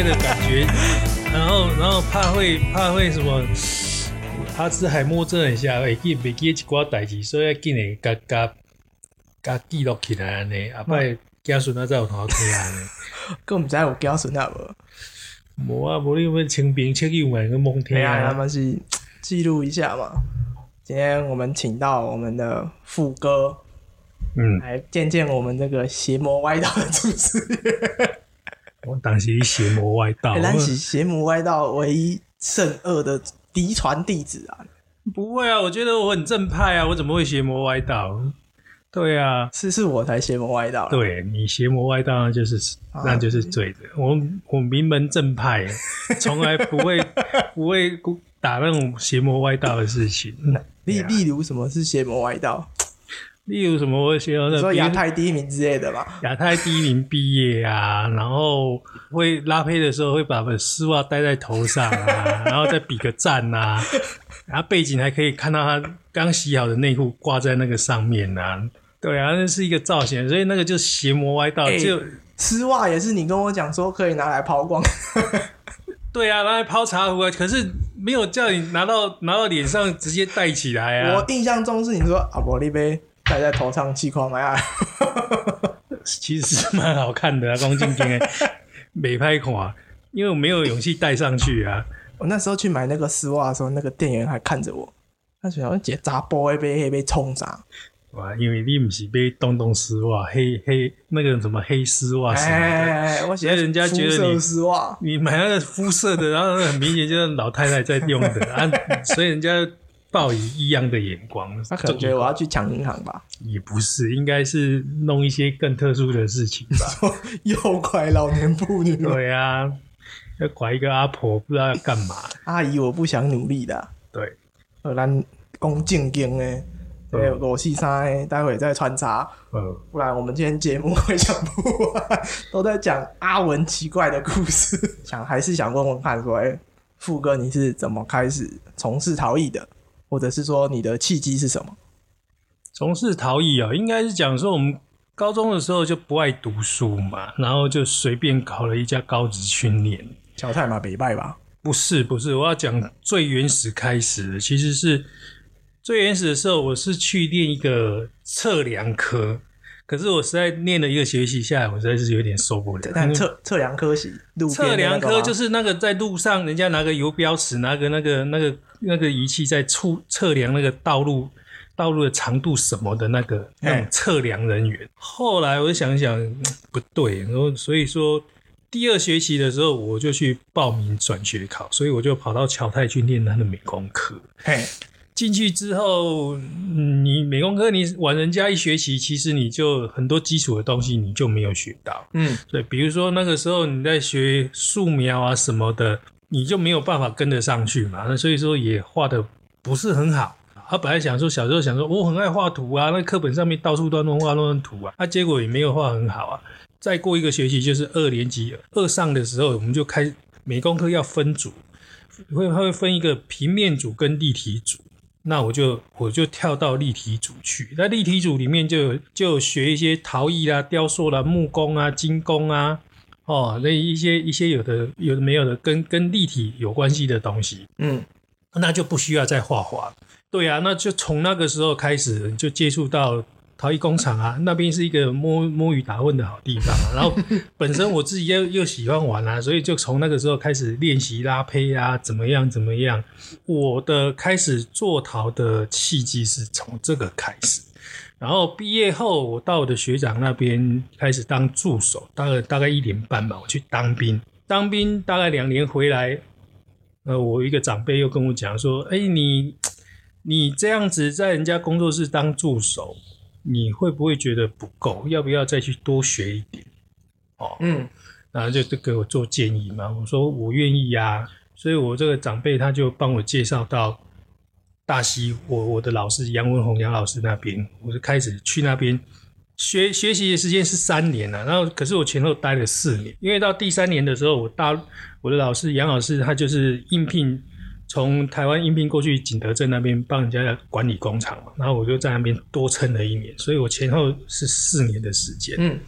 的感觉，然后然后怕会怕会什么，阿兹海默症一下，会记袂记一寡代志，所以要紧的甲甲甲记录起来安尼，后摆子孙仔才有通听安尼。佫毋知有子孙啊无？无啊，无你要清兵切友嘛，个蒙听啊，他啊。们是记录一下嘛。今天我们请到我们的副歌嗯，来见见我们这个邪魔歪道的主持人。我当时邪魔歪道，欸 咱是邪魔歪道唯一圣恶的嫡传弟子啊！不会啊，我觉得我很正派啊，我怎么会邪魔歪道？对啊，是是我才邪魔歪道啦，对你邪魔歪道，那就是啊那就是罪的。我我名门正派，从来不会不会打那种邪魔歪道的事情。例啊例如什么是邪魔歪道？例如什么我邪魔的，你说亚太第一名之类的吧？亚太第一名毕业啊，然后会拉胚的时候会把丝袜戴在头上啊，然后再比个赞呐、然后背景还可以看到他刚洗好的内裤挂在那个上面啊。对啊，那是一个造型，所以那个就邪魔歪道。欸就丝袜也是你跟我讲说可以拿来抛光，对啊，拿来泡茶壶啊，可是没有叫你拿到拿到脸上直接戴起来啊。我印象中是你说阿，伯利杯戴在头上气框啊，其实是蛮好看的啊，光镜镜的美拍款，因为我没有勇气戴上去啊。我那时候去买那个丝袜的时候，那个店员还看着我，他想姐砸波会被被冲啥？哇，因为你不是被东东丝袜、黑黑那个什么黑丝袜什么的，哎，我写所以人家觉得你丝袜，你买那个肤色的，然后很明显就是老太太在用的啊，所以人家抱以异样的眼光。他可能觉得我要去抢银行吧？也不是，应该是弄一些更特殊的事情吧。诱拐老年妇女吗，对啊，要拐一个阿婆，不知道要干嘛。阿姨，我不想努力的啊。对，呃，咱讲正经的，对，裸戏衫的，待会再穿插，呃，不然我们今天节目会讲不完，都在讲阿文奇怪的故事。想还是想问问看，说，哎、富哥你是怎么开始从事陶艺的，或者是说你的契机是什么？从事陶艺啊，应该是讲说我们高中的时候就不爱读书嘛，然后就随便考了一家高职训练。小太马北拜吧？不是不是，我要讲最原始开始的，其实是最原始的时候，我是去练一个测量科，可是我实在练了一个学期下来，我实在是有点受不了。但测测量科系，路边的测量科就是那个在路上，人家拿个游标尺，拿个那个那个那个仪器在测测量那个道路道路的长度什么的那个那种测量人员。后来我就想想，嗯 不对，然后所以说第二学期的时候，我就去报名转学考，所以我就跑到侨泰去念他的美工科。嘿，进去之后，嗯你美工科你晚人家一学期，其实你就很多基础的东西你就没有学到。嗯，对，比如说那个时候你在学素描啊什么的，你就没有办法跟得上去嘛。那所以说也画的不是很好。他本来想说小时候想说我很爱画图啊，那课本上面到处都弄画弄图啊，那、结果也没有画很好啊。再过一个学期就是二年级二上的时候，我们就开美工科要分组，会会分一个平面组跟立体组。那我就我就跳到立体组去，那立体组里面就就学一些陶艺啦、雕塑啦、木工啊、金工啊，哦，那一些一些有的有的没有的跟跟立体有关系的东西，嗯，那就不需要再画画。对啊，那就从那个时候开始就接触到陶艺工厂啊，那边是一个摸摸鱼打混的好地方啊。然后本身我自己又又喜欢玩啊，所以就从那个时候开始练习拉胚啊，怎么样怎么样。我的开始做陶的契机是从这个开始。然后毕业后，我到我的学长那边开始当助手，大概大概一年半吧。我去当兵，当兵大概两年回来，呃，我一个长辈又跟我讲说：“哎，你你这样子在人家工作室当助手，你会不会觉得不够？要不要再去多学一点？”哦，嗯，然后就就给我做建议嘛。我说我愿意呀、所以我这个长辈他就帮我介绍到大溪，我我的老师杨文宏杨老师那边，我就开始去那边学学习的时间是三年了、然后可是我前后待了四年，因为到第三年的时候，我大我的老师杨老师他就是应聘从台湾应聘过去景德镇那边帮人家管理工厂嘛，然后我就在那边多撑了一年，所以我前后是四年的时间。嗯，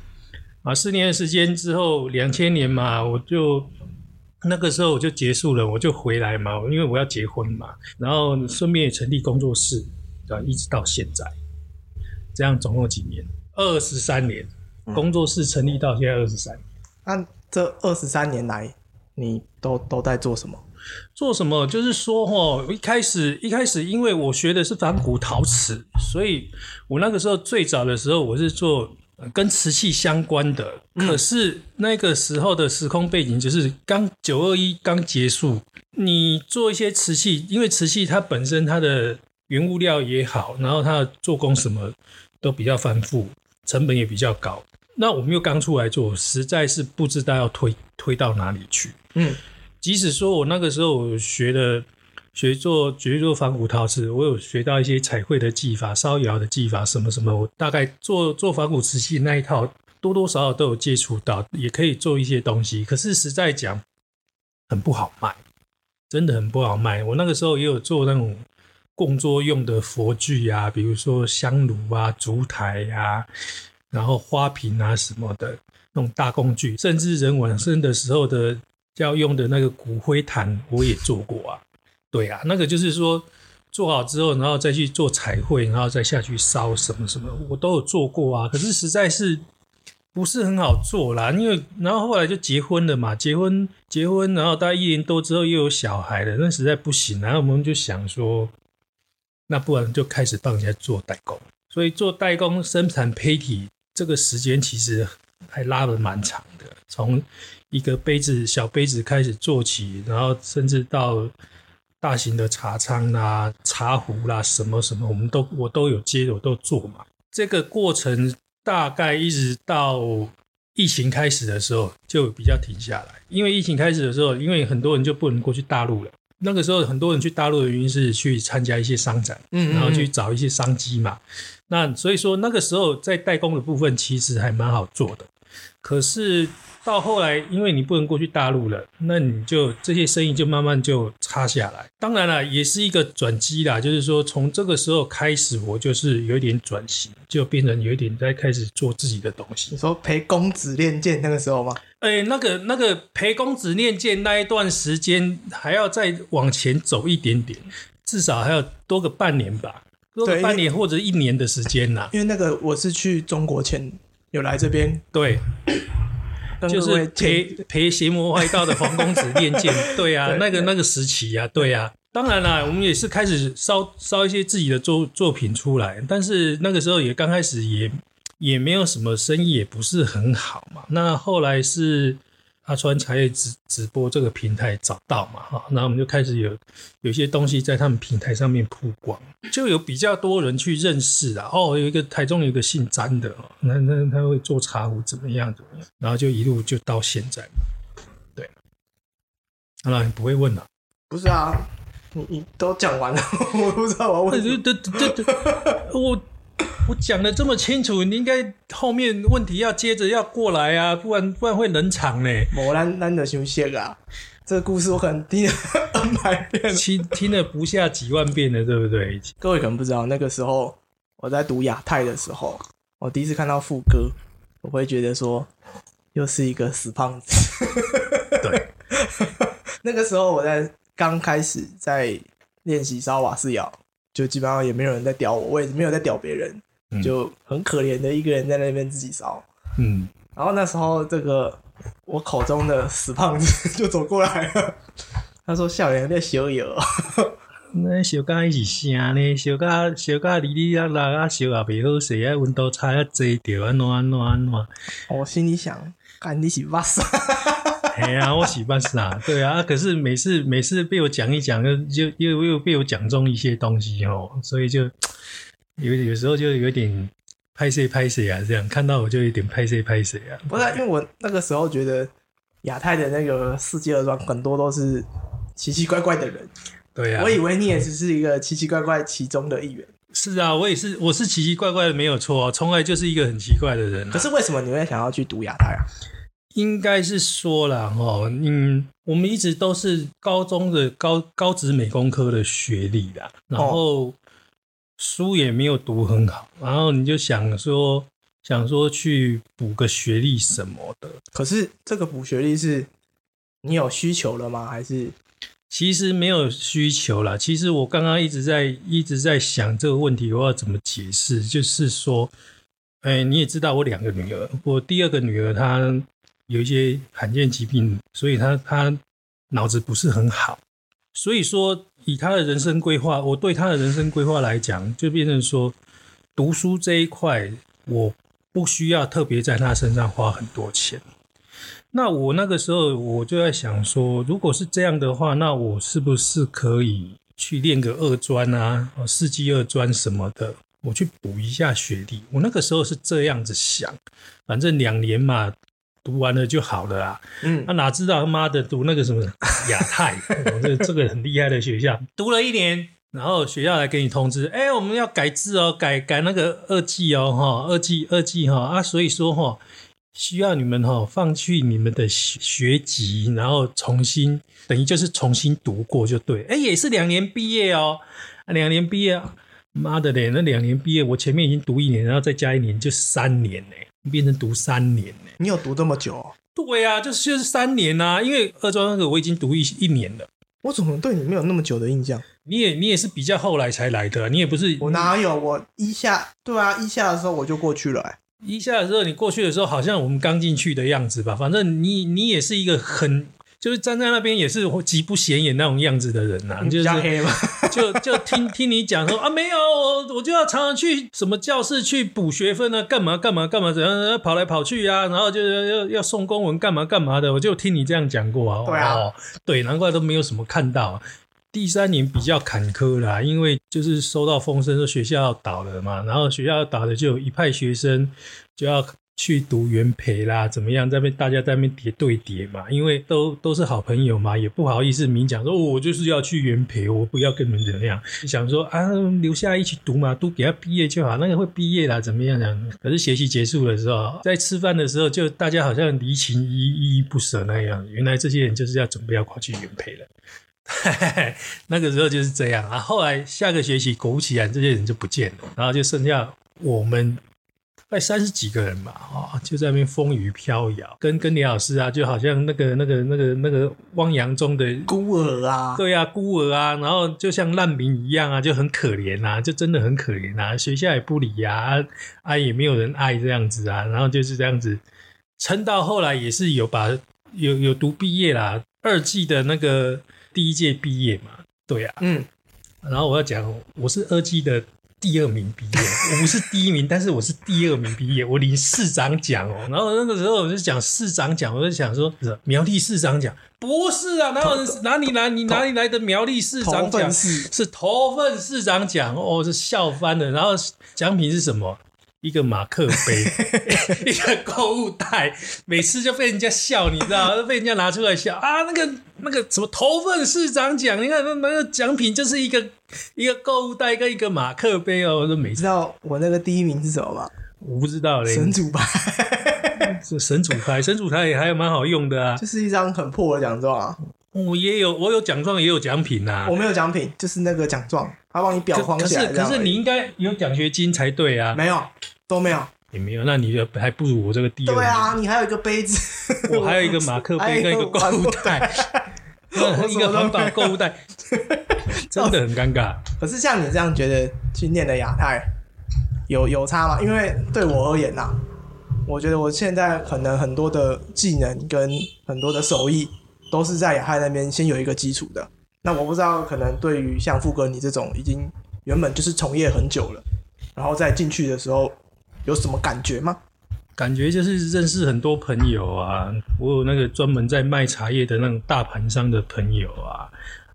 啊，四年的时间之后，两千年嘛，我就那个时候我就结束了，我就回来嘛，因为我要结婚嘛，然后顺便也成立工作室，啊，一直到现在，这样总共几年？二十三年，工作室成立到现在二十三年。那这二十三年来，你都都在做什么？做什么？就是说，哈，一开始一开始，因为我学的是仿古陶瓷，所以我那个时候最早的时候，我是做呃跟瓷器相关的。可是那个时候的时空背景就是刚九二一刚结束，你做一些瓷器，因为瓷器它本身它的原物料也好，然后它的做工什么都比较繁复，成本也比较高。那我们又刚出来做，实在是不知道要推推到哪里去。嗯，即使说我那个时候我学的学做学做仿古陶瓷，我有学到一些彩绘的技法、烧窑的技法什么什么，我大概做做仿古瓷器那一套多多少少都有接触到，也可以做一些东西。可是实在讲，很不好卖，真的很不好卖。我那个时候也有做那种供桌用的佛具啊，比如说香炉啊、烛台啊，然后花瓶啊什么的那种大工具，甚至人往生的时候的要用的那个骨灰坛，我也做过啊。对啊，那个就是说做好之后，然后再去做彩绘，然后再下去烧什么什么，我都有做过啊。可是实在是不是很好做啦，因为然后后来就结婚了嘛，结婚结婚，然后大概一年多之后又有小孩了，那实在不行，然后我们就想说，那不然就开始帮人家做代工。所以做代工生产胚体这个时间其实还拉的蛮长的，从一个杯子小杯子开始做起，然后甚至到大型的茶仓啦、茶壶啦，什么什么，我们都我都有接，我都做嘛。这个过程大概一直到疫情开始的时候就比较停下来，因为疫情开始的时候，因为很多人就不能过去大陆了。那个时候很多人去大陆的原因是去参加一些商展，嗯然后去找一些商机嘛。那所以说那个时候在代工的部分其实还蛮好做的，可是到后来因为你不能过去大陆了，那你就这些生意就慢慢就差下来。当然了，也是一个转机啦，就是说从这个时候开始，我就是有一点转型，就变成有一点在开始做自己的东西你。说陪公子练剑那个时候吗？哎，那个那个陪公子练剑那一段时间，还要再往前走一点点，至少还要多个半年吧，多个半年或者一年的时间呐、因为那个我是去中国前有来这边对，就是陪陪邪魔外道的黄公子练剑，对啊，那个那个时期啊，对啊。当然啦，我们也是开始烧烧一些自己的作作品出来，但是那个时候也刚开始也也没有什么生意，也不是很好嘛。那后来是阿川茶叶直直播这个平台找到嘛，哈，那我们就开始有有一些东西在他们平台上面曝光，就有比较多人去认识啊。哦，有一个台中有一个姓詹的哦，那那他会做茶壶怎么样怎么样，然后就一路就到现在嘛。对，当然你不会问了、不是啊，你你都讲完了，我不知道我要问对对，我我讲的这么清楚，你应该后面问题要接着要过来啊，不然不然会冷场呢。某咱咱的休息啊，这个故事我可能听了 N 百遍了。听听了不下几万遍了，对不对？各位可能不知道，那个时候我在读亚太的时候，我第一次看到副歌，我会觉得说，又是一个死胖子。对，那个时候我在刚开始在练习烧瓦斯窑，就基本上也没有人在屌我，我也没有在屌别人，嗯就很可怜的一个人在那边自己烧。嗯，然后那时候这个我口中的死胖子 就走过来了，他说：“笑脸在小友。那小甲一起声呢，小甲小甲离离啊啦啊，小也袂好势啊，温度差啊济着安怎安怎安怎。”我心里想：“看你是哇塞！哎呀，我喜欢啥？对啊，可是每次每次被我讲一讲，就又又又被我讲中一些东西哦，所以就有有时候就有点拍谁拍谁啊，这样看到我就有点拍谁拍谁啊。不是啊，因为我那个时候觉得亚太的那个世界二庄很多都是奇奇怪怪的人，对啊我，以为你也只是一个奇奇怪怪其中的一员。是啊，我也是，我是奇奇怪怪的，没有错、啊，从来就是一个很奇怪的人、啊。可是为什么你会想要去读亚太啊？应该是说了哦，嗯，我们一直都是高中的高高职美工科的学历啦，然后书也没有读很好，然后你就想说想说去补个学历什么的，可是这个补学历是你有需求了吗？还是其实没有需求啦。其实我刚刚一直在一直在想这个问题，我要怎么解释？就是说，哎，你也知道我两个女儿，我第二个女儿她有一些罕见疾病，所以她她脑子不是很好，所以说以他的人生规划，我对他的人生规划来讲，就变成说读书这一块，我不需要特别在他身上花很多钱。那我那个时候我就在想说，如果是这样的话，那我是不是可以去练个二专啊，四技二专什么的，我去补一下学历？我那个时候是这样子想，反正两年嘛，读完了就好了啦。嗯那、哪知道他妈的读那个什么 亚太，哦这这个很厉害的学校，读了一年。然后学校来给你通知，哎，我们要改制哦，改改那个二技哦，哈，二技二技哈啊，所以说哈，需要你们哈放弃你们的学学籍，然后重新等于就是重新读过就对，哎，也是两年毕业哦，啊两年毕业，妈的嘞，那两年毕业，我前面已经读一年，然后再加一年就三年呢，变成读三年呢。你有读这么久哦、对呀、就是就是三年呐、因为二专那个我已经读一一年了。我怎么对你没有那么久的印象？你也你也是比较后来才来的，你也不是我哪有？我一下对啊，一下的时候我就过去了、欸。一下的时候，你过去的时候好像我们刚进去的样子吧。反正你你也是一个很就是站在那边也是极不显眼那种样子的人呐、就是黑嘛。就就听听你讲说啊，没有，我我就要常常去什么教室去补学分啊，干嘛干嘛干嘛，怎样跑来跑去啊，然后就要要要送公文干嘛干嘛的，我就听你这样讲过啊。对啊哦，对，难怪都没有什么看到。第三年比较坎坷啦，因为就是收到风声说学校要倒了嘛，然后学校要倒了，就有一派学生就要去读原培啦，怎么样，在那边大家在那边叠对叠嘛，因为都都是好朋友嘛，也不好意思明讲说、我就是要去原培，我不要跟你们怎么样，想说啊留下一起读嘛，读给他毕业就好，那个会毕业啦，怎么样讲？可是学习结束的时候，在吃饭的时候，就大家好像离情依依依不舍那样，原来这些人就是要准备要跑去原培了。那个时候就是这样啊。后来下个学期果不其然，这些人就不见了，然后就剩下我们快三十几个人嘛，啊、就在那边风雨飘摇，跟跟李老师啊，就好像那个那个那个那个汪洋中的孤儿啊，对啊，孤儿啊，然后就像难民一样啊，就很可怜啊，就真的很可怜啊，学校也不理呀、啊，啊也没有人爱这样子啊，然后就是这样子。撑到后来也是有把有有读毕业啦，二季的那个第一届毕业嘛，对啊，嗯，然后我要讲我是二季的第二名毕业，我不是第一名，但是我是第二名毕业，我领市长奖哦。然后那个时候我就讲市长奖，我就想说是苗栗市长奖，不是啊，哪有人哪里来你哪里来的苗栗市长奖？是是头份市长奖哦，是笑翻了。然后奖品是什么？一个马克杯，一个购物袋，每次就被人家笑，你知道，被人家拿出来笑啊。那个那个什么头份市长奖，你看那那个奖品就是一个一个购物袋跟一个马克杯哦。我说每次你知道我那个第一名是什么吗？我不知道嘞，神主牌，是神主牌，神主牌也还蛮好用的啊。就是一张很破的奖状啊。我也有，我有奖状，也有奖品呐、我没有奖品，就是那个奖状，他帮你裱可可是框起来这样而已。可是你应该有奖学金才对啊。没有都没有。也没有，那你就还不如我这个第二名。对啊，你还有一个杯子，我还有一个马克杯跟一个购物袋，一个环保购物袋，真的很尴尬。可是像你这样觉得去念的亚太有有差吗？因为对我而言呐、我觉得我现在可能很多的技能跟很多的手艺都是在亚太那边先有一个基础的。那我不知道，可能对于像富哥你这种已经原本就是从业很久了，然后再进去的时候有什么感觉吗？感觉就是认识很多朋友啊，我有那个专门在卖茶叶的那种大盘商的朋友啊，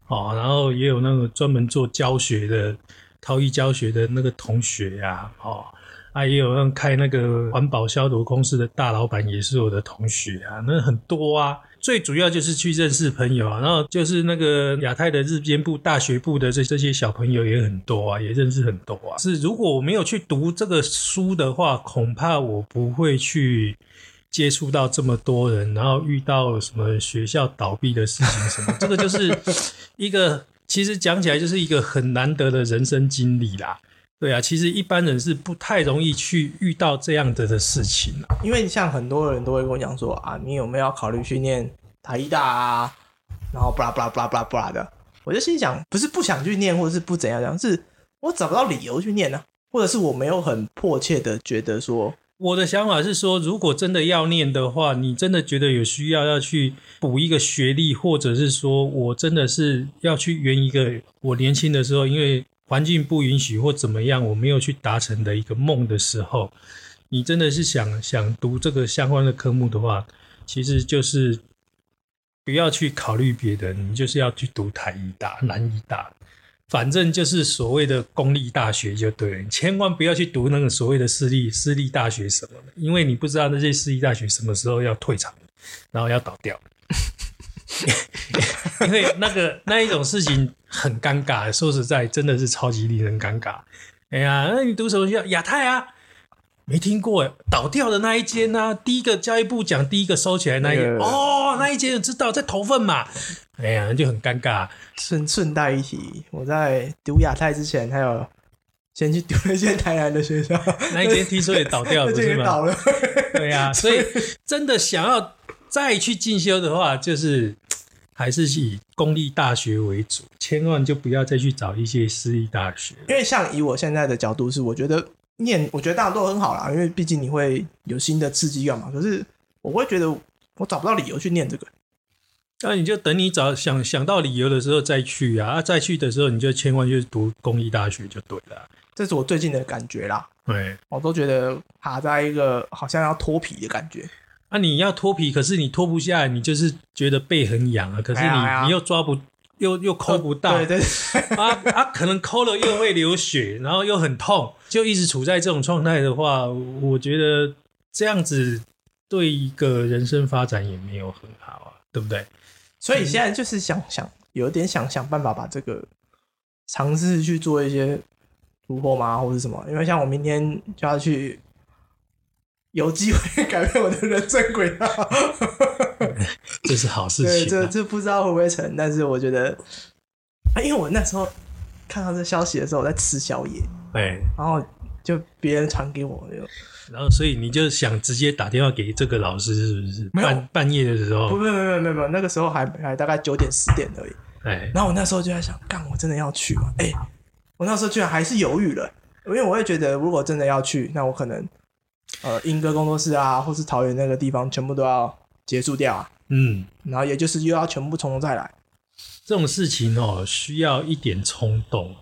哦，然后也有那个专门做教学的陶艺教学的那个同学呀、哦，啊，也有那开那个环保消毒公司的大老板也是我的同学啊，那很多啊。最主要就是去认识朋友啊，然后就是那个亚太的日间部、大学部的这这些小朋友也很多啊，也认识很多啊。是如果我没有去读这个书的话，恐怕我不会去接触到这么多人，然后遇到什么学校倒闭的事情什么，这个就是一个其实讲起来就是一个很难得的人生经历啦。对啊，其实一般人是不太容易去遇到这样的的事情啊。因为像很多人都会跟我讲说啊，你有没有要考虑去念台医大啊？然后布拉布拉布拉布拉布拉的，我就心想，不是不想去念，或者是不怎样样，是我找不到理由去念呢、或者是我没有很迫切的觉得说，我的想法是说，如果真的要念的话，你真的觉得有需要要去补一个学历，或者是说我真的是要去圆一个我年轻的时候，因为环境不允许或怎么样，我没有去达成的一个梦的时候，你真的是想想读这个相关的科目的话，其实就是不要去考虑别的，你就是要去读台医大、南医大。反正就是所谓的公立大学就对了，你千万不要去读那个所谓的私立私立大学什么的，因为你不知道那些私立大学什么时候要退场，然后要倒掉。因为那个那一种事情很尴尬，说实在，真的是超级令人尴尬。哎呀，那你读什么学校？亚太啊，没听过哎，倒掉的那一间呢、第一个教育部讲，第一个收起来那一那个哦，那一间知道在投份嘛？哎呀，就很尴尬。顺顺带一提，我在读亚太之前，还有先去读了一间台南的学校，那一间听说也倒掉了，不是吗？倒了。对呀、所以 真的想要再去进修的话，就是还是以公立大学为主，千万就不要再去找一些私立大学。因为像以我现在的角度是，我觉得念，我觉得大家都很好啦，因为毕竟你会有新的刺激感嘛。可是我会觉得我找不到理由去念这个。那你就等你找想想到理由的时候再去啊，啊再去的时候你就千万就是读公立大学就对了。啊这是我最近的感觉啦，对，我都觉得卡在一个好像要脱皮的感觉。啊你要脱皮，可是你脱不下来，你就是觉得背很痒啊，可是你、哎哎你又抓不又又抠不到，对对啊啊，可能抠了又会流血，然后又很痛，就一直处在这种状态的话，我觉得这样子对一个人生发展也没有很好啊，对不对？所以现在就是想想，有点想想办法把这个尝试去做一些突破吗，或者什么？因为像我明天就要去，有机会改变我的人生轨道。这是好事对，情、啊。这这不知道会不会成，但是我觉得，啊，因为我那时候看到这消息的时候，我在吃宵夜，哎，然后就别人传给我，就然后所以你就想直接打电话给这个老师，是不是？没有半半夜的时候，不不不不不不，那个时候还还大概九点十点而已。哎，然后我那时候就在想，干，我真的要去吗？哎、我那时候居然还是犹豫了，因为我也觉得，如果真的要去，那我可能呃，英歌工作室啊，或是桃园那个地方，全部都要结束掉啊，嗯，然后也就是又要全部从头再来。这种事情哦，需要一点冲动。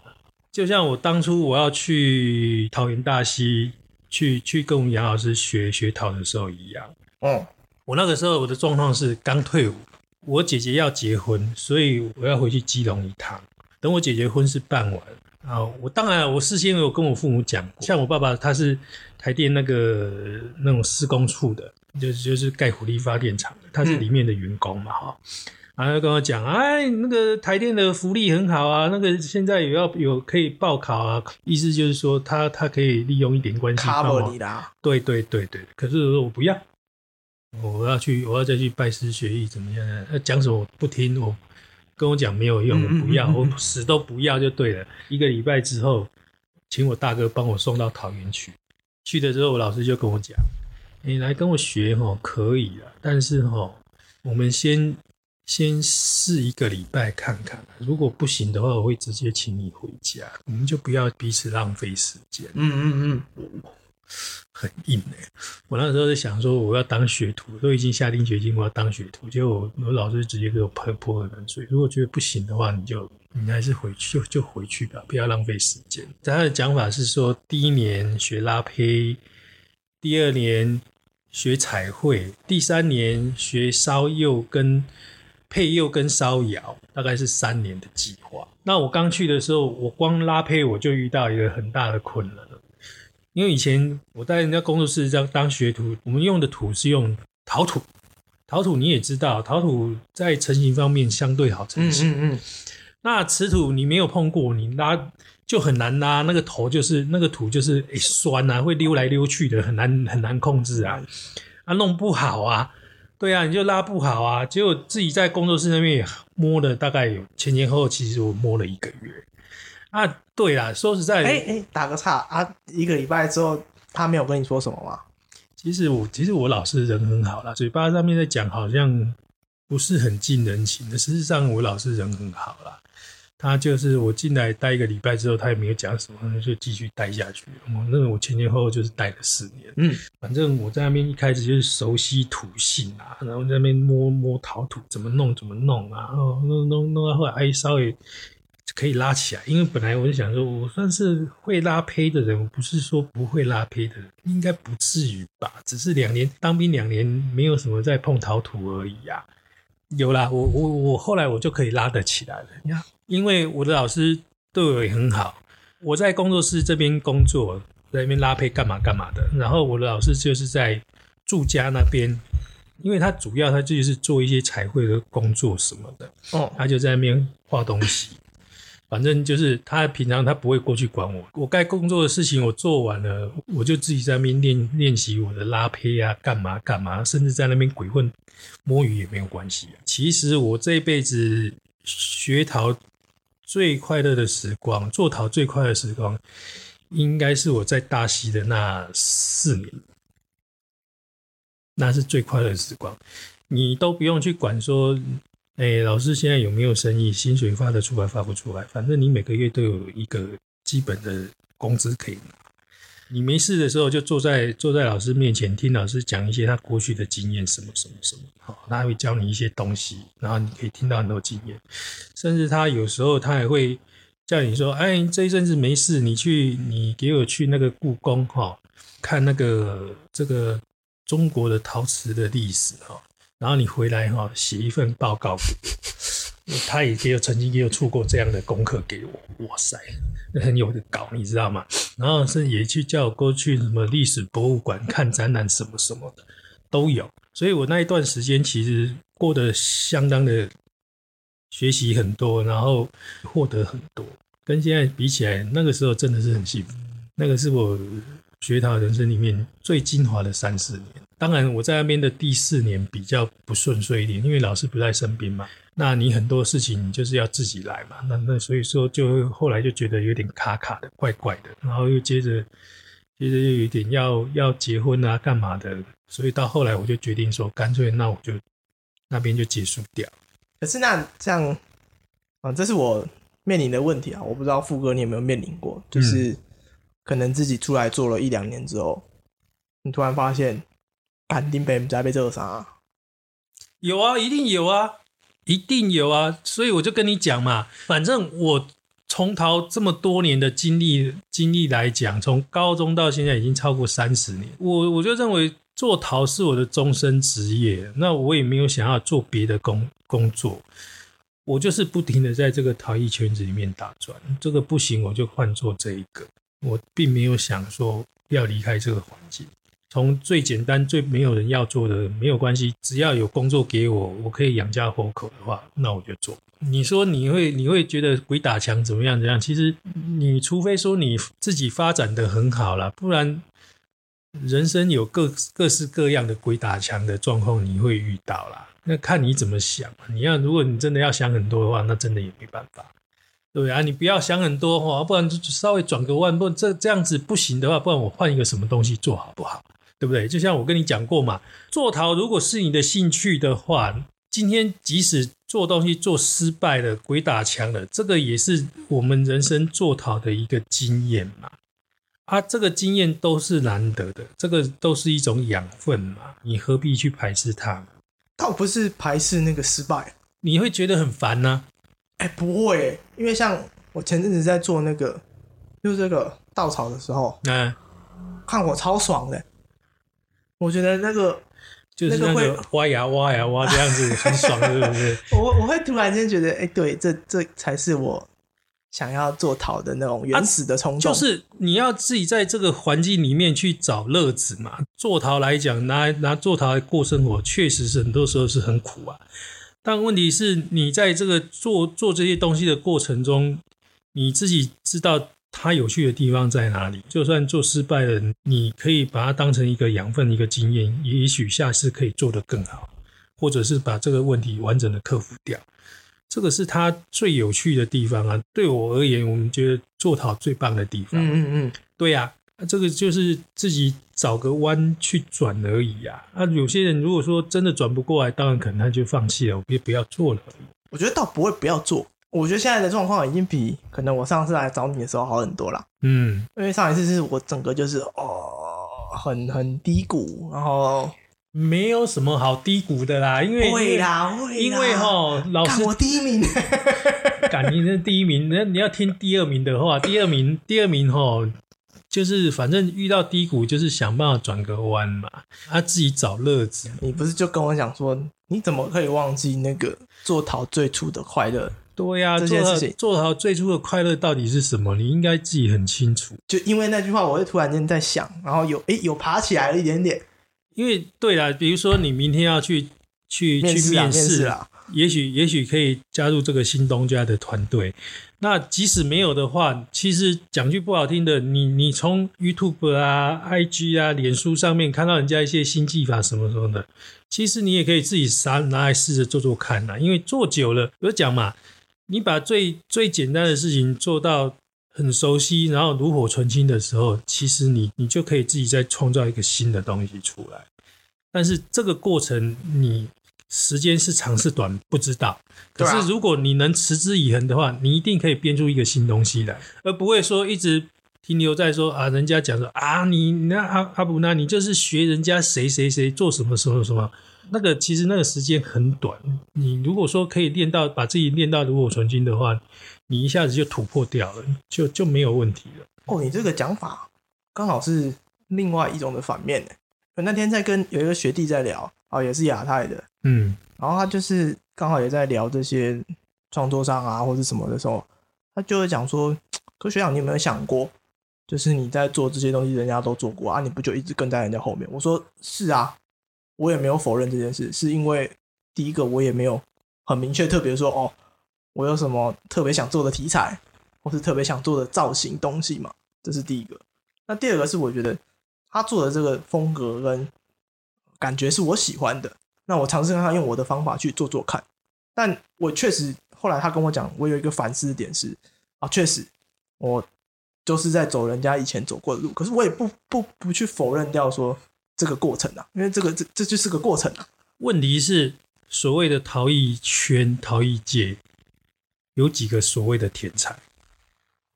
就像我当初我要去桃园大溪去去跟我们杨老师学学陶的时候一样。嗯，我那个时候我的状况是刚退伍，我姐姐要结婚，所以我要回去基隆一趟。等我姐姐婚事办完啊，我当然我事先有跟我父母讲，像我爸爸他是台电那个那种施工处的，就是就是盖火力发电厂的，他是里面的员工嘛哈。然后跟我讲，哎，那个台电的福利很好啊，那个现在有要有可以报考啊，意思就是说他他可以利用一点关系帮我啦，对对对对，可是我不要，我要去，我要再去拜师学艺，怎么样呢？他讲什么我不听，我跟我讲没有用，我不要，我死都不要就对了。一个礼拜之后，请我大哥帮我送到桃园去。去的时候，我老师就跟我讲：“你来跟我学哈，可以了，但是哈，我们先先试一个礼拜看看，如果不行的话，我会直接请你回家，我们就不要彼此浪费时间。”嗯嗯嗯，很硬哎、我那时候在想说，我要当学徒，都已经下定决心我要当学徒，结果我老师直接给我泼泼冷水。如果觉得不行的话，你就你还是回去就就回去吧，不要浪费时间。他的讲法是说，第一年学拉胚，第二年学彩绘，第三年学烧釉跟配釉跟烧窑，大概是三年的计划。那我刚去的时候，我光拉胚我就遇到一个很大的困难。因为以前我在人家工作室当当学徒，我们用的土是用陶土，陶土你也知道，陶土在成型方面相对好成型。嗯嗯，那瓷土你没有碰过，你拉就很难拉，那个头就是那个土就是诶酸啊，会溜来溜去的，很难很难控制啊，啊弄不好啊，对啊，你就拉不好啊，结果自己在工作室那边也摸了大概有前前后后，其实我摸了一个月啊。对啊，说实在，哎哎，打个岔啊，一个礼拜之后他没有跟你说什么吗？其实我其实我老师人很好啦，嘴巴上面在讲好像不是很近人情的，事实上我老师人很好啦。他就是我进来待一个礼拜之后，他也没有讲什么，就继续待下去。我那我前前后后就是待了四年，嗯，反正我在那边一开始就是熟悉土性啊，然后在那边摸摸陶土怎么弄怎么弄啊，然后弄弄弄到后来哎稍微可以拉起来，因为本来我就想说我算是会拉胚的人，我不是说不会拉胚的人，应该不至于吧？只是两年当兵两年没有什么在碰陶土而已呀。有啦，我我我后来我就可以拉得起来了。你看，因为我的老师对我也很好，我在工作室这边工作，在那边拉胚干嘛干嘛的。然后我的老师就是在住家那边，因为他主要他就是做一些彩绘的工作什么的，哦，他就在那边画东西。反正就是他平常他不会过去管我，我该工作的事情我做完了，我就自己在那边练练习我的拉胚啊，干嘛干嘛，甚至在那边鬼混摸鱼也没有关系。其实我这辈子学陶最快乐的时光，做陶最快乐的时光，应该是我在大溪的那四年，那是最快乐的时光。你都不用去管说。哎，老师现在有没有生意？薪水发得出来发不出来？反正你每个月都有一个基本的工资可以拿。你没事的时候就坐在坐在老师面前听老师讲一些他过去的经验，什么什么什么，好，他会教你一些东西，然后你可以听到很多经验。甚至他有时候他还会叫你说：“哎，这一阵子没事，你去你给我去那个故宫哈，看那个这个中国的陶瓷的历史哈。”然后你回来哈，写一份报告。他也给我曾经也有出过这样的功课给我，哇塞，很有的搞，你知道吗？然后是也去叫我过去什么历史博物馆看展览什么什么的都有。所以我那一段时间其实过得相当的学习很多，然后获得很多。跟现在比起来，那个时候真的是很幸福。那个是我学陶人生里面最精华的三四年。当然，我在那边的第四年比较不顺遂一点，因为老师不在身边嘛。那你很多事情就是要自己来嘛。那那所以说，就后来就觉得有点卡卡的，怪怪的。然后又接着，接着又有一点要要结婚啊，干嘛的？所以到后来我就决定说，干脆那我就那边就结束掉。可是那这样啊，这是我面临的问题啊。我不知道富哥你有没有面临过，就是可能自己出来做了一两年之后，你突然发现。肯定被人家被这啥？有啊，一定有啊，一定有啊！所以我就跟你讲嘛，反正我从陶这么多年的经历经历来讲，从高中到现在已经超过三十年，我我就认为做陶是我的终身职业。那我也没有想要做别的工工作，我就是不停的在这个陶艺圈子里面打转。这个不行，我就换做这一个。我并没有想说要离开这个环境。从最简单、最没有人要做的没有关系，只要有工作给我，我可以养家活口的话，那我就做。你说你会你会觉得鬼打墙怎么样？怎样？其实你除非说你自己发展的很好了，不然人生有各各式各样的鬼打墙的状况，你会遇到啦。那看你怎么想。你要如果你真的要想很多的话，那真的也没办法。对啊，你不要想很多哦，不然就稍微转个弯，不这这样子不行的话，不然我换一个什么东西做好不好？对不对？就像我跟你讲过嘛，做陶如果是你的兴趣的话，今天即使做东西做失败了、鬼打墙了，这个也是我们人生做陶的一个经验嘛。啊，这个经验都是难得的，这个都是一种养分嘛。你何必去排斥它？倒不是排斥那个失败，你会觉得很烦呢？哎，不会，因为像我前阵子在做那个，就是这个稻草的时候，嗯，看我超爽的。我觉得那个就是那个挖呀挖呀挖这样子很爽，是不是？我我会突然间觉得，哎，对，这这才是我想要做陶的那种原始的冲动，就是你要自己在这个环境里面去找乐子嘛。做陶来讲，拿拿做陶来过生活，确实是很多时候是很苦啊。但问题是你在这个做做这些东西的过程中，你自己知道它有趣的地方在哪里。就算做失败了，你可以把它当成一个养分、一个经验，也许下次可以做得更好，或者是把这个问题完整的克服掉。这个是它最有趣的地方啊！对我而言，我们觉得做陶最棒的地方。嗯嗯嗯，对呀、这个就是自己找个弯去转而已呀、啊。有些人如果说真的转不过来，当然可能他就放弃了，我也不要做了。我觉得倒不会不要做。我觉得现在的状况已经比可能我上次来找你的时候好很多了。嗯，因为上一次是我整个就是哦，很很低谷，然后没有什么好低谷的啦，因为会啦会啦，因为哈，老师我第一名，感你是第一名，那你要听第二名的话，第二名第二名哈，就是反正遇到低谷就是想办法转个弯嘛，他自己找乐子。你不是就跟我讲说，你怎么可以忘记那个做陶最初的快乐？对呀、做好这件事情做好最初的快乐到底是什么？你应该自己很清楚。就因为那句话，我会突然间在想，然后有诶有爬起来了一点点，因为对啦，比如说你明天要去去去面试啊，也许也许可以加入这个新东家的团队。那即使没有的话，其实讲句不好听的，你你从 YouTube 啊、IG 啊、脸书上面看到人家一些新技法什么什么的，其实你也可以自己拿拿来试着做做看呐。因为做久了，有讲嘛，你把最最简单的事情做到很熟悉，然后炉火纯青的时候，其实你你就可以自己再创造一个新的东西出来。但是这个过程你时间是长是短不知道，可是如果你能持之以恒的话，你一定可以编出一个新东西来，而不会说一直停留在说啊，人家讲说啊，你那阿阿布那，你就是学人家谁谁谁做什么什么什么。那个其实那个时间很短，你如果说可以练到把自己练到炉火纯青的话，你一下子就突破掉了，就就没有问题了。哦，你这个讲法刚好是另外一种的反面。我那天在跟有一个学弟在聊，哦，也是亚太的，嗯然后他就是刚好也在聊这些创作上啊或者什么的时候，他就会讲说，可学长，你有没有想过，就是你在做这些东西，人家都做过啊，你不就一直跟在人家后面？我说是啊，我也没有否认这件事，是因为第一个我也没有很明确特别说哦，我有什么特别想做的题材，或是特别想做的造型东西嘛，这是第一个。那第二个是我觉得他做的这个风格跟感觉是我喜欢的，那我尝试看看用我的方法去做做看。但我确实后来他跟我讲，我有一个反思点是啊，确实我就是在走人家以前走过的路，可是我也不不不去否认掉说这个过程啊，因为这个这这就是个过程啊。问题是，所谓的陶艺圈、陶艺界有几个所谓的天才？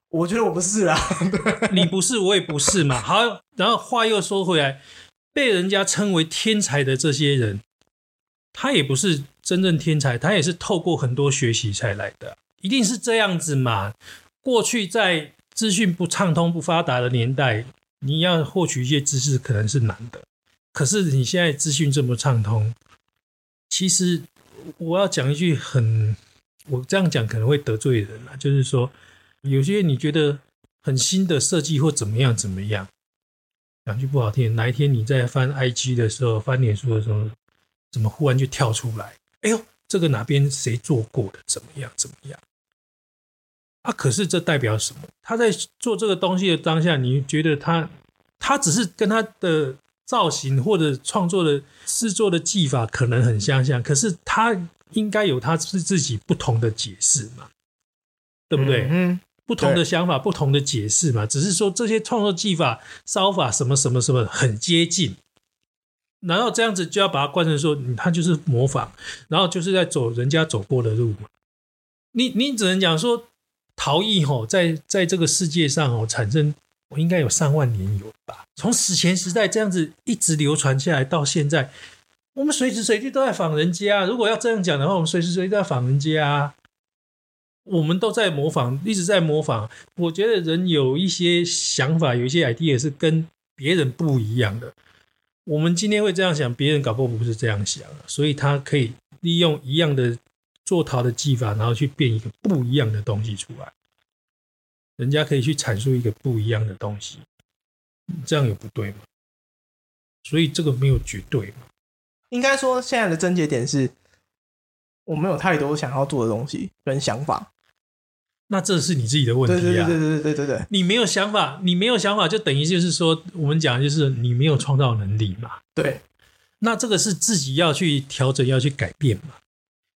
我觉得我不是啊，你不是，我也不是嘛。好，然后话又说回来，被人家称为天才的这些人，他也不是真正天才，他也是透过很多学习才来的，一定是这样子嘛。过去在资讯不畅通、不发达的年代，你要获取一些知识可能是难的。可是你现在资讯这么畅通，其实我要讲一句很，我这样讲可能会得罪人啊，就是说，有些你觉得很新的设计或怎么样怎么样，讲句不好听，哪一天你在翻 IG 的时候、翻脸书的时候，怎么忽然就跳出来？哎呦，这个哪边谁做过的？怎么样？怎么样？啊，可是这代表什么？他在做这个东西的当下，你觉得他他只是跟他的造型或者创作的制作的技法可能很相像，可是他应该有他自自己不同的解释嘛，对不对？嗯，不同的想法、不同的解释嘛，只是说这些创作技法、烧法什么什么什么很接近，难道这样子就要把它灌成说，嗯他就是模仿，然后就是在走人家走过的路嘛？你你只能讲说，陶艺吼，在在这个世界上哦产生，我应该有上万年有吧？从史前时代这样子一直流传下来到现在，我们随时随地都在仿人家、啊。如果要这样讲的话，我们随时随地都在仿人家、啊。我们都在模仿，一直在模仿。我觉得人有一些想法，有一些 idea 是跟别人不一样的。我们今天会这样想，别人搞不好不是这样想，所以他可以利用一样的做陶的技法，然后去变一个不一样的东西出来。人家可以去阐述一个不一样的东西，这样有不对吗？所以这个没有绝对嘛。应该说，现在的症结点是，我没有太多想要做的东西跟想法。那这是你自己的问题啊。对对对对对对对对。你没有想法，你没有想法，就等于就是说，我们讲就是你没有创造能力嘛。对。那这个是自己要去调整、要去改变嘛。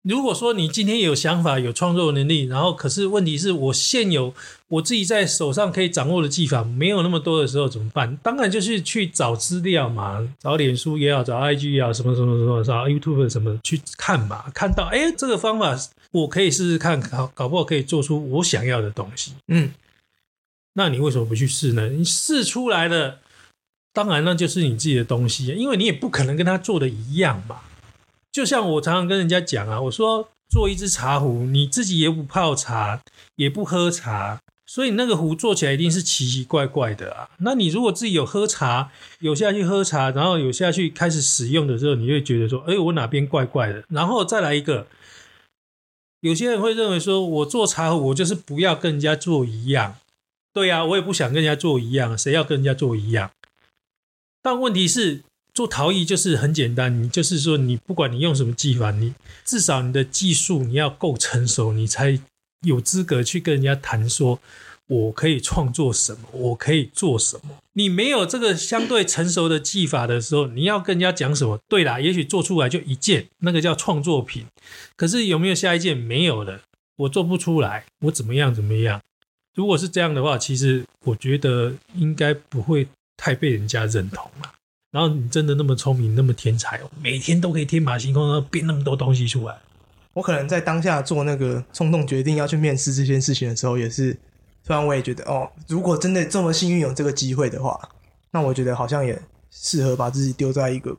如果说你今天有想法、有创作能力，然后可是问题是我现有我自己在手上可以掌握的技法没有那么多的时候怎么办？当然就是去找资料嘛，找脸书也好，找 IG 也好，什么什么什么，找 YouTube 什么去看嘛。看到哎，这个方法我可以试试看，搞搞不好可以做出我想要的东西。嗯，那你为什么不去试呢？你试出来了，当然那就是你自己的东西，因为你也不可能跟他做的一样嘛。就像我常常跟人家讲啊，我说做一只茶壶，你自己也不泡茶，也不喝茶，所以那个壶做起来一定是奇奇怪怪的啊。那你如果自己有喝茶，有下去喝茶，然后有下去开始使用的时候，你会觉得说，哎，我哪边怪怪的。然后再来一个，有些人会认为说，我做茶壶，我就是不要跟人家做一样。对呀，我也不想跟人家做一样，谁要跟人家做一样？但问题是。做陶艺就是很简单，你就是说，你不管你用什么技法，你至少你的技术你要够成熟，你才有资格去跟人家谈说，我可以创作什么，我可以做什么。你没有这个相对成熟的技法的时候，你要跟人家讲什么？对啦，也许做出来就一件，那个叫创作品。可是有没有下一件？没有了，我做不出来，我怎么样怎么样？如果是这样的话，其实我觉得应该不会太被人家认同了。然后你真的那么聪明，那么天才哦，每天都可以天马行空，然后变那么多东西出来。我可能在当下做那个冲动决定要去面试这件事情的时候，也是，不然我也觉得，哦，如果真的这么幸运有这个机会的话，那我觉得好像也适合把自己丢在一个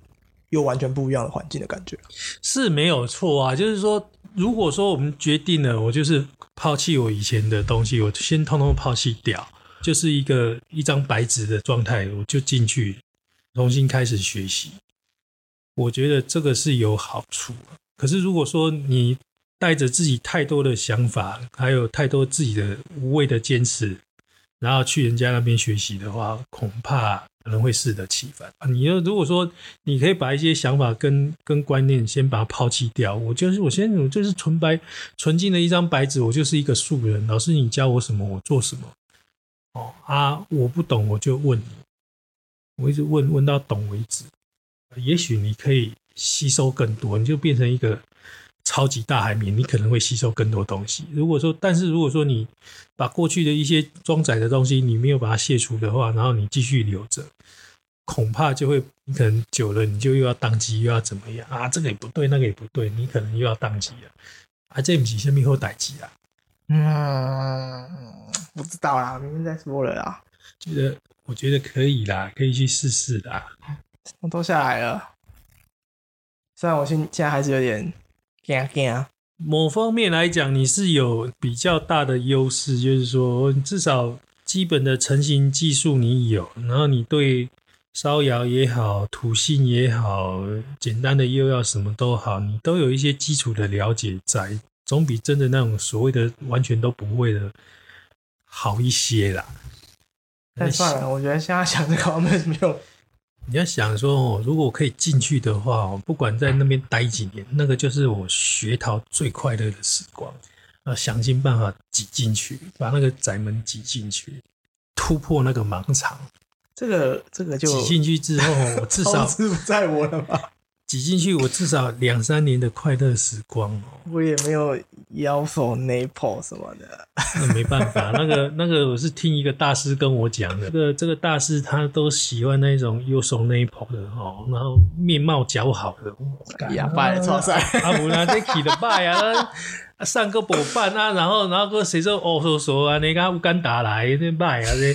又完全不一样的环境的感觉。是没有错啊，就是说，如果说我们决定了，我就是抛弃我以前的东西，我先通通抛弃掉，就是一个一张白纸的状态，我就进去。重新开始学习，我觉得这个是有好处。可是如果说你带着自己太多的想法，还有太多自己的无谓的坚持，然后去人家那边学习的话，恐怕可能会适得其反啊！你要如果说你可以把一些想法跟跟观念先把它抛弃掉，我就是我先我就是纯白纯净的一张白纸，我就是一个素人。老师，你教我什么，我做什么。哦啊，我不懂，我就问你。我一直问问到懂为止，也许你可以吸收更多，你就变成一个超级大海绵，你可能会吸收更多东西。如果说，但是如果说你把过去的一些装载的东西，你没有把它卸除的话，然后你继续留着，恐怕就会你可能久了，你就又要宕机，又要怎么样啊？这个也不对，那个也不对，你可能又要宕机了。啊，这不是下面后待机啊？嗯，不知道啦，明天再说了啦。觉得。我觉得可以啦，可以去试试啦。我都下来了，虽然我现现在还是有点惊惊。某方面来讲，你是有比较大的优势，就是说至少基本的成型技术你有，然后你对烧窑也好、土性也好、简单的釉药什么都好，你都有一些基础的了解在，总比真的那种所谓的完全都不会的好一些啦。但算了，我觉得现在想这个没什么用。你要想说哦，如果我可以进去的话哦，不管在那边待几年，那个就是我学陶最快乐的时光。啊，想尽办法挤进去，把那个宅门挤进去，突破那个盲场。这个这个就挤进去之后，我至 少是不在我了吧？挤进去，我至少两三年的快乐时光哦。我也没有腰手 naple 什么的，那没办法，那个 那个我是听一个大师跟我讲的。这个这个大师他都喜欢那种右手 naple 的哦，然后面貌姣好的。呀，拜超帅！阿姆拉这起的拜啊，上个补办啊，然后然后个谁说哦说说啊，那个乌干达来这拜啊这，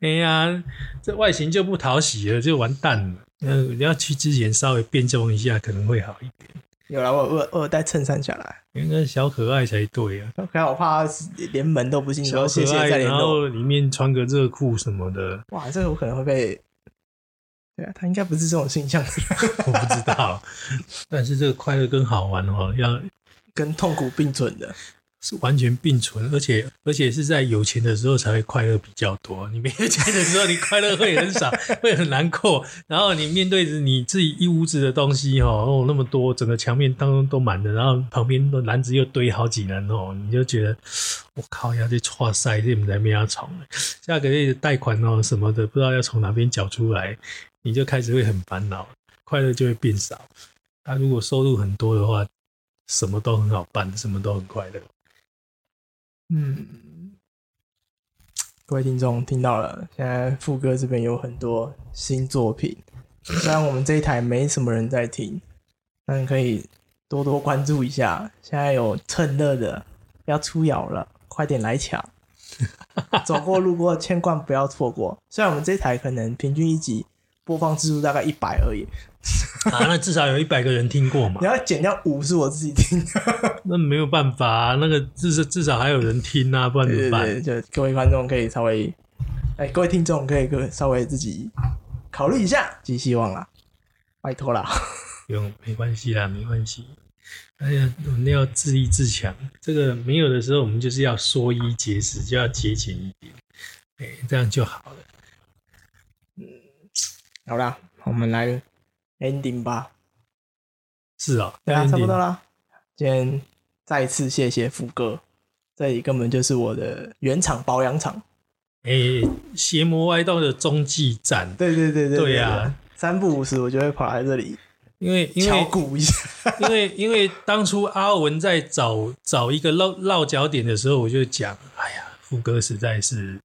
哎呀，这外形就不讨喜了，就完蛋了。嗯，你要去之前稍微变装一下，可能会好一点。有了，我我我带衬衫下来，应该小可爱才对啊。可爱我怕连门都不进，小可爱，然后里面穿个热裤什么的。哇，这个我可能会被。对啊，他应该不是这种形象。我不知道，但是这个快乐跟好玩哦，要跟痛苦并存的。是完全并存，而且而且是在有钱的时候才会快乐比较多。你没有钱的时候，你快乐会很少，会很难过。然后你面对着你自己一屋子的东西，哦，那么多，整个墙面当中都满的，然后旁边的篮子又堆好几篮哦，你就觉得我靠，要去哇塞，这们在面要闯，下个月贷款哦什么的，不知道要从哪边缴出来，你就开始会很烦恼，快乐就会变少。他如果收入很多的话，什么都很好办，什么都很快乐。嗯，各位听众听到了，现在副歌这边有很多新作品，虽然我们这一台没什么人在听，但可以多多关注一下。现在有趁热的要出窑了，快点来抢！走过路过千万不要错过。虽然我们这台可能平均一集播放次数大概一百而已。啊，那至少有一百个人听过嘛？你要减掉五是我自己听，那没有办法啊，那个至少至少还有人听啊，不然怎么办？就各位观众可以稍微，哎，各位听众可以各稍微自己考虑一下，寄希望啦，拜托啦。不用，没关系啦，没关系。哎呀，我们要自立自强。这个没有的时候，我们就是要缩衣节食，就要节俭一点，哎，这样就好了。嗯，好啦，我们来。Ending 吧，是啊，对啊，差不多啦。今天再次谢谢福哥，这里根本就是我的原厂保养厂，哎，邪魔歪道的中继站。对对对对，对呀，三不五时我就会跑来这里，因为敲鼓一下，因为因为当初阿文在找找一个落落脚点的时候，我就讲，哎呀，富哥实在是。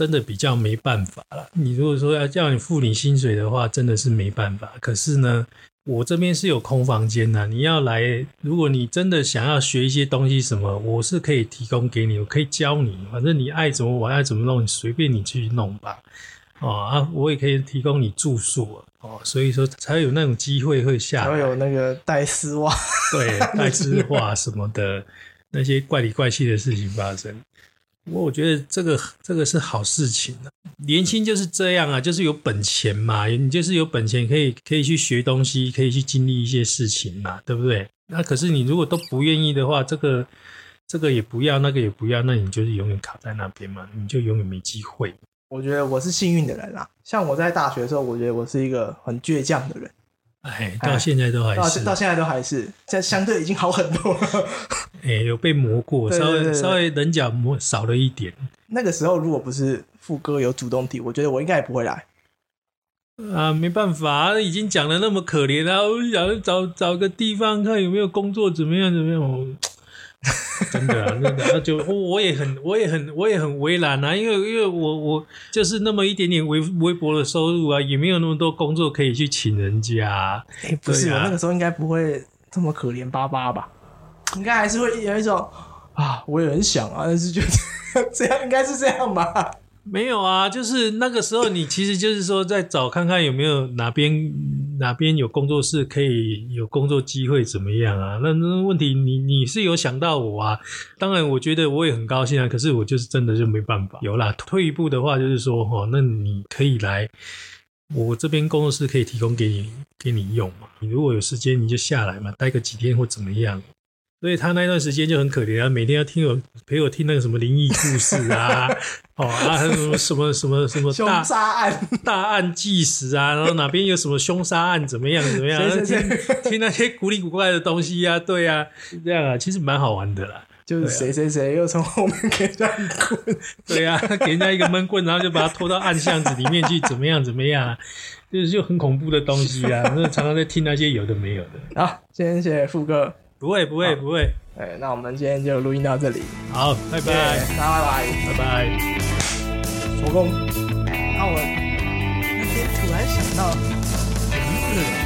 真的比较没办法了。你如果说要叫你付你薪水的话，真的是没办法。可是呢，我这边是有空房间的。你要来，如果你真的想要学一些东西，什么，我是可以提供给你，我可以教你。反正你爱怎么玩，爱怎么弄，你随便你去弄吧。哦啊，我也可以提供你住宿哦。所以说才有那种机会会下，才会有那个带丝袜，对，带丝袜什么的那些怪里怪气的事情发生。不过我觉得这个这个是好事情啊，年轻就是这样啊，就是有本钱嘛，你就是有本钱可以可以去学东西，可以去经历一些事情嘛，对不对？那可是你如果都不愿意的话，这个这个也不要，那个也不要，那你就是永远卡在那边嘛，你就永远没机会。我觉得我是幸运的人啊，像我在大学的时候，我觉得我是一个很倔强的人。哎，到现在都还是，到现在都还是，在相对已经好很多了。哎，有被磨过，稍微稍微棱角磨少了一点。那个时候如果不是副歌有主动提，我觉得我应该也不会来。啊，没办法，已经讲的那么可怜了，我想找找个地方看有没有工作，怎么样怎么样。真的，真的，那就我也很，我也很，我也很为难啊，因为因为我我就是那么一点点微微薄的收入啊，也没有那么多工作可以去请人家。哎，不是，我那个时候应该不会这么可怜巴巴吧？应该还是会有一种啊，我也很想啊，但是觉得 这样应该是这样吧。没有啊，就是那个时候，你其实就是说在找看看有没有哪边哪边有工作室可以有工作机会怎么样啊？那那问题你你是有想到我啊？当然，我觉得我也很高兴啊。可是我就是真的就没办法。有啦，退一步的话就是说，哈，那你可以来我这边工作室可以提供给你给你用嘛。你如果有时间你就下来嘛，待个几天或怎么样。所以他那段时间就很可怜啊，每天要听我陪我听那个什么灵异故事啊，哦啊，什么什么什么什么凶杀案、大案纪实啊，然后哪边有什么凶杀案怎么样怎么样，听听那些古里古怪的东西啊，对啊，这样啊，其实蛮好玩的啦。就是谁谁谁又从后面给人家一棍，对啊，给人家一个闷棍，然后就把他拖到暗巷子里面去，怎么样怎么样啊，就是就很恐怖的东西啊，那常常在听那些有的没有的。好，谢谢富哥。不会，不会，不会。哎，那我们今天就录音到这里。好，拜拜，大家拜拜，拜拜。成功。那我那天突然想到，名字。